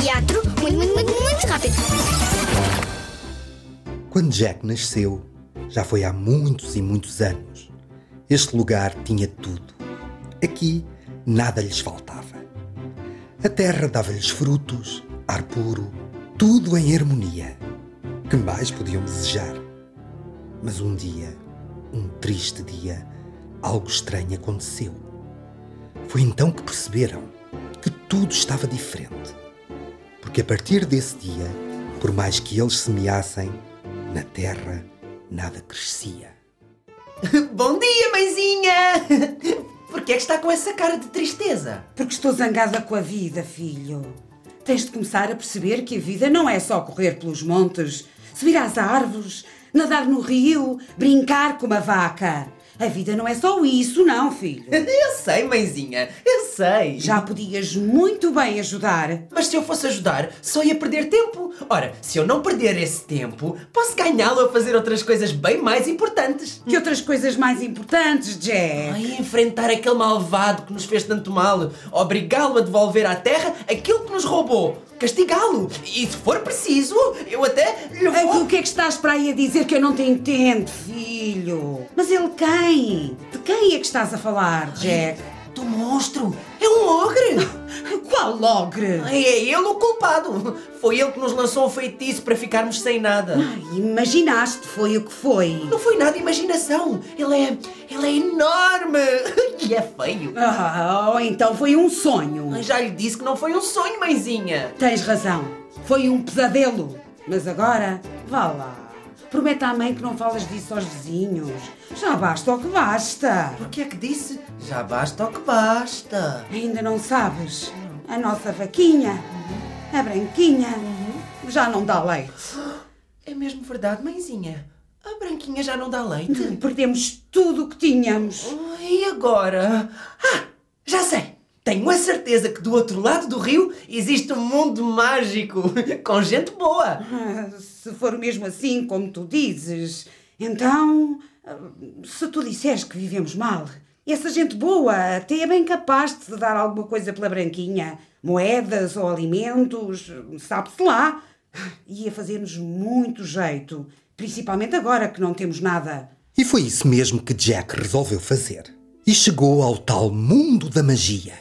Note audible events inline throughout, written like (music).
Teatro muito, muito, muito, muito rápido. Quando Jack nasceu, já foi há muitos e muitos anos. Este lugar tinha tudo. Aqui nada lhes faltava. A terra dava-lhes frutos, ar puro, tudo em harmonia. Que mais podiam desejar? Mas um dia, um triste dia, algo estranho aconteceu. Foi então que perceberam que tudo estava diferente. Porque a partir desse dia, por mais que eles semeassem, na terra nada crescia. (laughs) Bom dia, mãezinha! (laughs) Por que é que está com essa cara de tristeza? Porque estou zangada com a vida, filho. Tens de começar a perceber que a vida não é só correr pelos montes, subir às árvores, nadar no rio, brincar com uma vaca. A vida não é só isso, não, filho. (laughs) Eu sei, mãezinha, eu sei. Já podias muito bem ajudar. Mas se eu fosse ajudar, só ia perder tempo. Ora, se eu não perder esse tempo, posso ganhá-lo a fazer outras coisas bem mais importantes. Que outras coisas mais importantes, Jack? Ai, enfrentar aquele malvado que nos fez tanto mal, obrigá-lo a devolver à terra aquilo que nos roubou, castigá-lo. E se for preciso, eu até lhe vou... o que é que estás para aí a dizer que eu não te entendo, filho? Mas ele quem? De quem é que estás a falar, Jack? Do monstro! É um ogre! (laughs) Qual logre? É ele o culpado! Foi ele que nos lançou um feitiço para ficarmos sem nada. Ai, imaginaste, foi o que foi. Não foi nada imaginação. Ele é. Ele é enorme! (laughs) E é feio. Ah, ou então foi um sonho. Já lhe disse que não foi um sonho, mãezinha. Tens razão, foi um pesadelo. Mas agora, vá lá. Promete à mãe que não falas disso aos vizinhos. Já basta o que basta. O que é que disse? Já basta o que basta. Ainda não sabes? A nossa vaquinha, a branquinha, já não dá leite. (gasps) É mesmo verdade, mãezinha? A branquinha já não dá leite? Perdemos tudo o que tínhamos. E agora? Ah, já sei! Tenho a certeza que do outro lado do rio existe um mundo mágico (laughs) com gente boa. Ah, Se for mesmo assim, como tu dizes, então, se tu disseres que vivemos mal, essa gente boa até é bem capaz de te dar alguma coisa pela branquinha, moedas ou alimentos, sabe-se lá. Ia fazer-nos muito jeito, principalmente agora que não temos nada. E foi isso mesmo que Jack resolveu fazer. E chegou ao tal mundo da magia.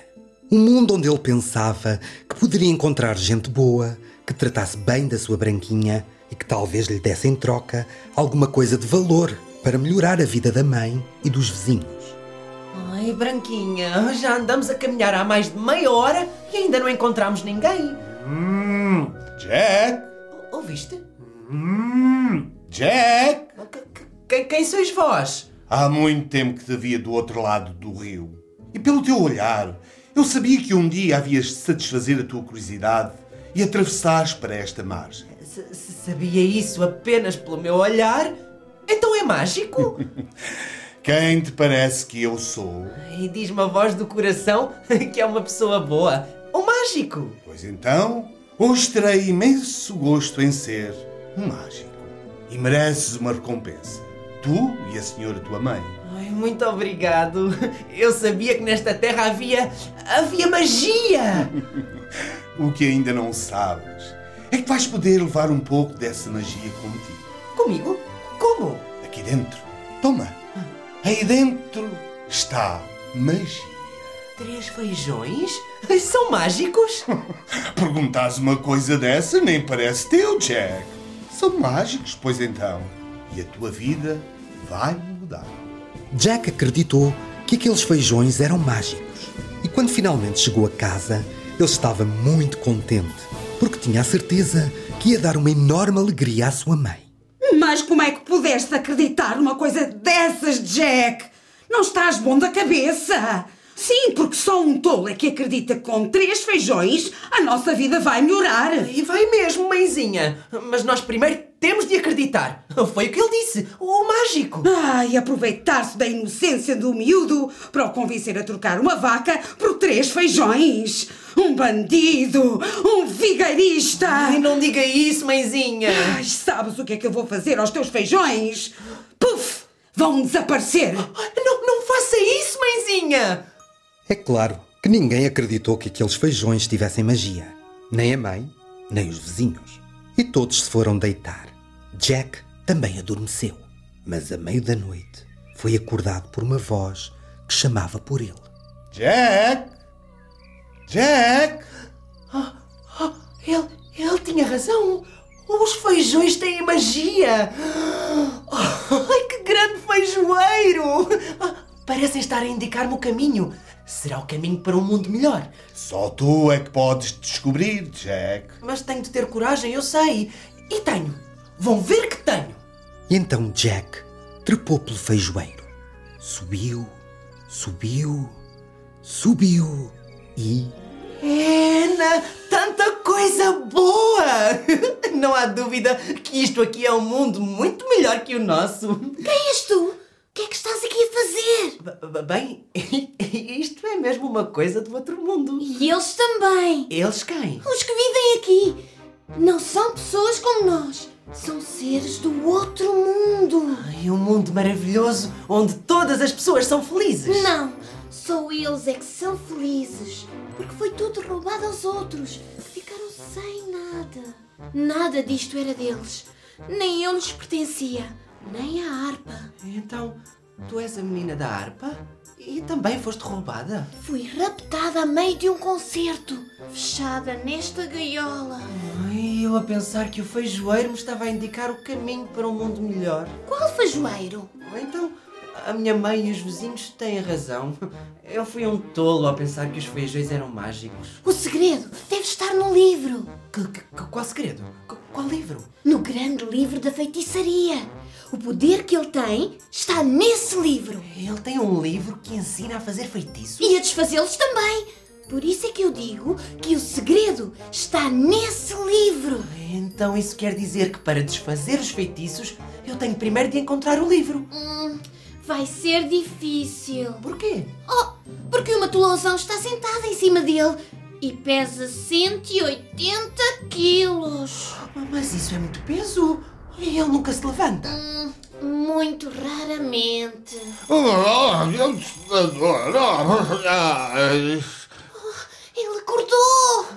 Um mundo onde ele pensava que poderia encontrar gente boa, que tratasse bem da sua branquinha e que talvez lhe desse em troca alguma coisa de valor para melhorar a vida da mãe e dos vizinhos. Ai, branquinha, já andamos a caminhar há mais de meia hora e ainda não encontramos ninguém. Hum, Jack? O- Ouviste? Hum, Jack? Que- que- Quem, quem sois vós? Há muito tempo que te via do outro lado do rio. E pelo teu olhar, eu sabia que um dia havias de satisfazer a tua curiosidade e atravessares para esta margem. Se, se sabia isso apenas pelo meu olhar, então é mágico? (laughs) Quem te parece que eu sou? e diz-me a voz do coração (laughs) que é uma pessoa boa. Um mágico! Pois então, hoje terei imenso gosto em ser um mágico. E mereces uma recompensa. Tu e a senhora tua mãe. Ai, muito obrigado. Eu sabia que nesta terra havia. havia magia! (laughs) O que ainda não sabes é que vais poder levar um pouco dessa magia contigo. Comigo? Como? Aqui dentro. Toma. Aí dentro está magia. Três feijões? São mágicos? (laughs) Perguntares uma coisa dessa nem parece teu, Jack. São mágicos, pois então. E a tua vida vai mudar. Jack acreditou que aqueles feijões eram mágicos. E quando finalmente chegou a casa, ele estava muito contente, porque tinha a certeza que ia dar uma enorme alegria à sua mãe. Mas como é que pudeste acreditar numa coisa dessas, Jack? Não estás bom da cabeça? Sim, porque só um tolo é que acredita que com três feijões a nossa vida vai melhorar. E vai mesmo, mãezinha. Mas nós primeiro temos de acreditar. Foi o que ele disse, o mágico. Ai, aproveitar-se da inocência do miúdo para o convencer a trocar uma vaca por três feijões. Um bandido, um vigarista. Ai, não diga isso, mãezinha. Ai, sabes o que é que eu vou fazer aos teus feijões? Puf! Vão desaparecer. Não, não faça isso, mãezinha. É claro que ninguém acreditou que aqueles feijões tivessem magia. Nem a mãe, nem os vizinhos. E todos se foram deitar. Jack também adormeceu, mas a meio da noite foi acordado por uma voz que chamava por ele. Jack! Jack! Oh, ele, ele tinha razão. Os feijões têm magia. Oh, ai, que grande feijoeiro! Ah, Parecem estar a indicar-me o caminho. Será o caminho para um mundo melhor. Só tu é que podes descobrir, Jack. Mas tenho de ter coragem, eu sei. E tenho. Vão ver que tenho. E então Jack trepou pelo feijoeiro. Subiu, subiu, subiu e. Ana, tanta coisa boa! (laughs) Não há dúvida que isto aqui é um mundo muito melhor que o nosso. Quem és tu? O que é que estás aqui a fazer? B- Bem, (laughs) isto é mesmo uma coisa do outro mundo. E eles também. Eles quem? Os que vivem aqui não são pessoas como nós. São seres do outro mundo. Ai, um mundo maravilhoso onde todas as pessoas são felizes. Não, só eles é que são felizes. Porque foi tudo roubado aos outros, ficaram sem nada. Nada disto era deles. Nem eu lhes pertencia, nem a harpa. Então, tu és a menina da harpa? E também foste roubada? Fui raptada a meio de um concerto, fechada nesta gaiola. Ai, eu a pensar que o feijoeiro me estava a indicar o caminho para um mundo melhor. Qual feijoeiro? Então, a minha mãe e os vizinhos têm razão. Eu fui um tolo ao pensar que os feijões eram mágicos. O segredo deve estar no livro. Que, que- qual segredo? Qual livro? No grande livro da feitiçaria. O poder que ele tem está nesse livro. Ele tem um livro que ensina a fazer feitiços? E a desfazê-los também. Por isso é que eu digo que o segredo está nesse livro. Então isso quer dizer que para desfazer os feitiços eu tenho primeiro de encontrar o livro. Hum, vai ser difícil. Porquê? Oh, porque o matulãozão está sentado em cima dele e pesa 180 quilos. Mas isso é muito peso. E ele nunca se levanta. Hum, muito raramente. Ele acordou.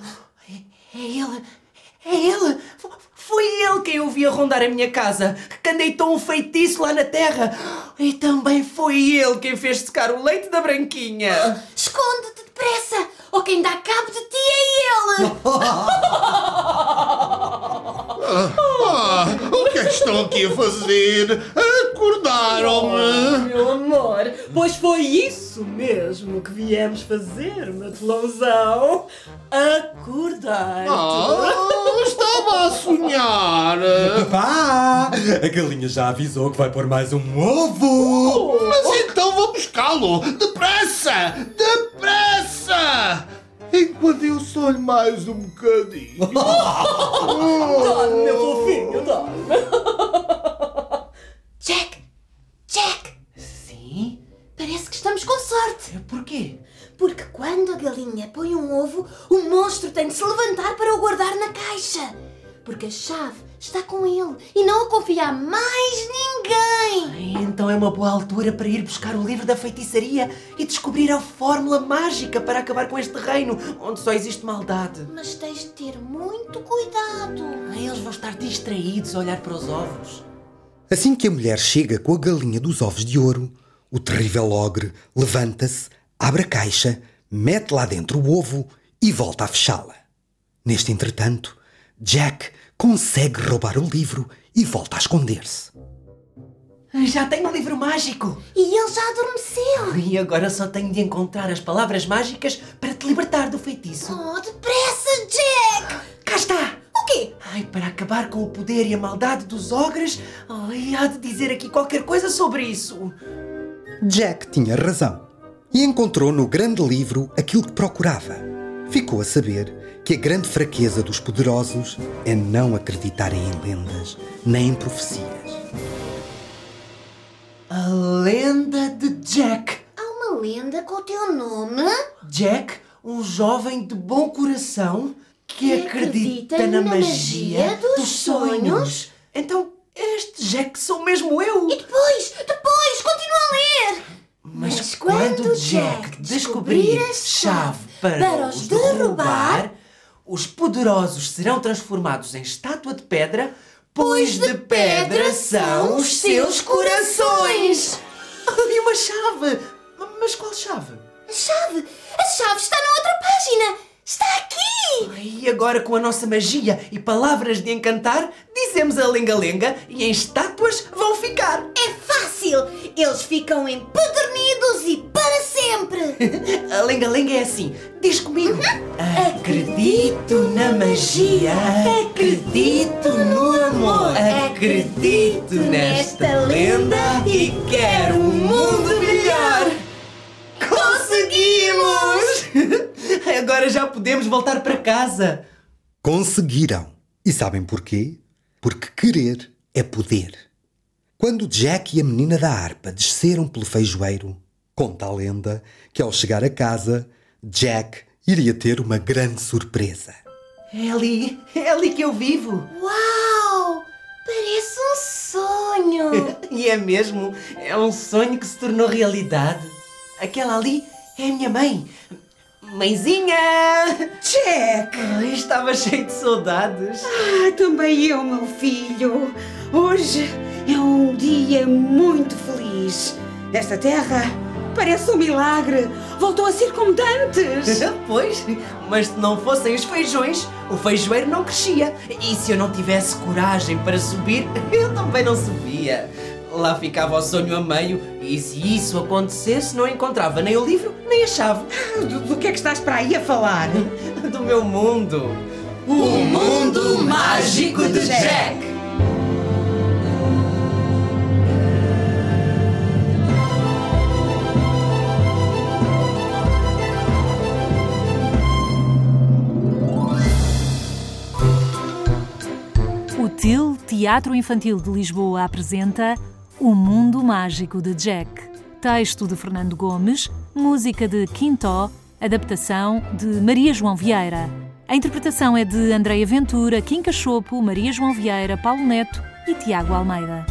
É ele. É ele. Foi ele quem eu vi a rondar a minha casa, que deitou um feitiço lá na terra. E também foi ele quem fez secar o leite da branquinha. Esconde-te depressa, ou quem dá cabo de ti é ele. (laughs) Ah, o que é que estão aqui a fazer? Acordaram-me! Meu amor, pois foi isso mesmo que viemos fazer, Matelãozão. Acordar. Ah, estava a sonhar! Pá! A galinha já avisou que vai pôr mais um ovo! Mas então vou buscá-lo! Depressa! Sonho mais um bocadinho. (laughs) Dorme, meu fofinho, dorme. (laughs) Jack, Jack, Sim? parece que estamos com sorte. Porquê? Porque quando a galinha põe um ovo, o monstro tem de se levantar para o guardar na caixa. Porque a chave está com ele e não a confia a mais ninguém. Ai, Então é uma boa altura para ir buscar o livro da feitiçaria e descobrir a fórmula mágica para acabar com este reino, onde só existe maldade. Mas tens de ter muito cuidado. Ai, Eles vão estar distraídos a olhar para os ovos. Assim que a mulher chega com a galinha dos ovos de ouro, o terrível ogre levanta-se, abre a caixa, mete lá dentro o ovo e volta a fechá-la. Neste entretanto, Jack consegue roubar o livro e volta a esconder-se. Já tenho o livro mágico! E ele já adormeceu. E agora só tenho de encontrar as palavras mágicas para te libertar do feitiço. Oh, depressa, Jack! Cá está! O quê? Ai, para acabar com o poder e a maldade dos ogres, ai, há de dizer aqui qualquer coisa sobre isso. Jack tinha razão e encontrou no grande livro aquilo que procurava. Ficou a saber que a grande fraqueza dos poderosos é não acreditarem em lendas nem em profecias. A lenda de Jack. Há uma lenda com o teu nome? Jack, um jovem de bom coração que, Que acredita, acredita na na magia, magia dos dos sonhos. Então, este Jack sou mesmo eu. E depois, depois, continua a ler! Mas, quando Jack descobrir a chave para, os derrubar, Os poderosos serão transformados em estátua de pedra, pois de pedra são os seus corações. (laughs) E uma chave. Mas qual chave? A chave! A chave está na outra página! Está aqui! E agora, com a nossa magia e palavras de encantar, dizemos a lenga-lenga e em estátuas vão ficar. É fácil! Eles ficam empedernidos e para sempre! A lenga-lenga é assim. Diz comigo. Acredito na magia. Acredito no amor. Acredito nesta lenda e quero um mundo melhor. Conseguimos! (laughs) Agora já podemos voltar para casa. Conseguiram. E sabem porquê? Porque querer é poder. Quando Jack e a menina da harpa desceram pelo feijoeiro, conta a lenda que ao chegar a casa, Jack iria ter uma grande surpresa. É ali, é ali que eu vivo. Uau! Parece um sonho! (laughs) E é mesmo, é um sonho que se tornou realidade. Aquela ali é a minha mãe. Mãezinha! Jack! Ai, estava cheio de saudades. Ah, também eu, meu filho. Hoje é um dia muito feliz. Esta terra parece um milagre. Voltou a ser como dantes. (laughs) Pois, mas se não fossem os feijões, o feijoeiro não crescia. E se eu não tivesse coragem para subir, (laughs) eu também não subia. Lá ficava o sonho a meio, e se isso acontecesse, não encontrava nem o livro, nem a chave Do, do que é que estás para aí a falar? (laughs) do meu mundo. O mundo mágico de Jack! O Teatro Infantil de Lisboa apresenta O Mundo Mágico de Jack. Texto de Fernando Gomes, música de Quintó, adaptação de Maria João Vieira. A interpretação é de Andreia Ventura, Kim Cachopo, Maria João Vieira, Paulo Neto e Tiago Almeida.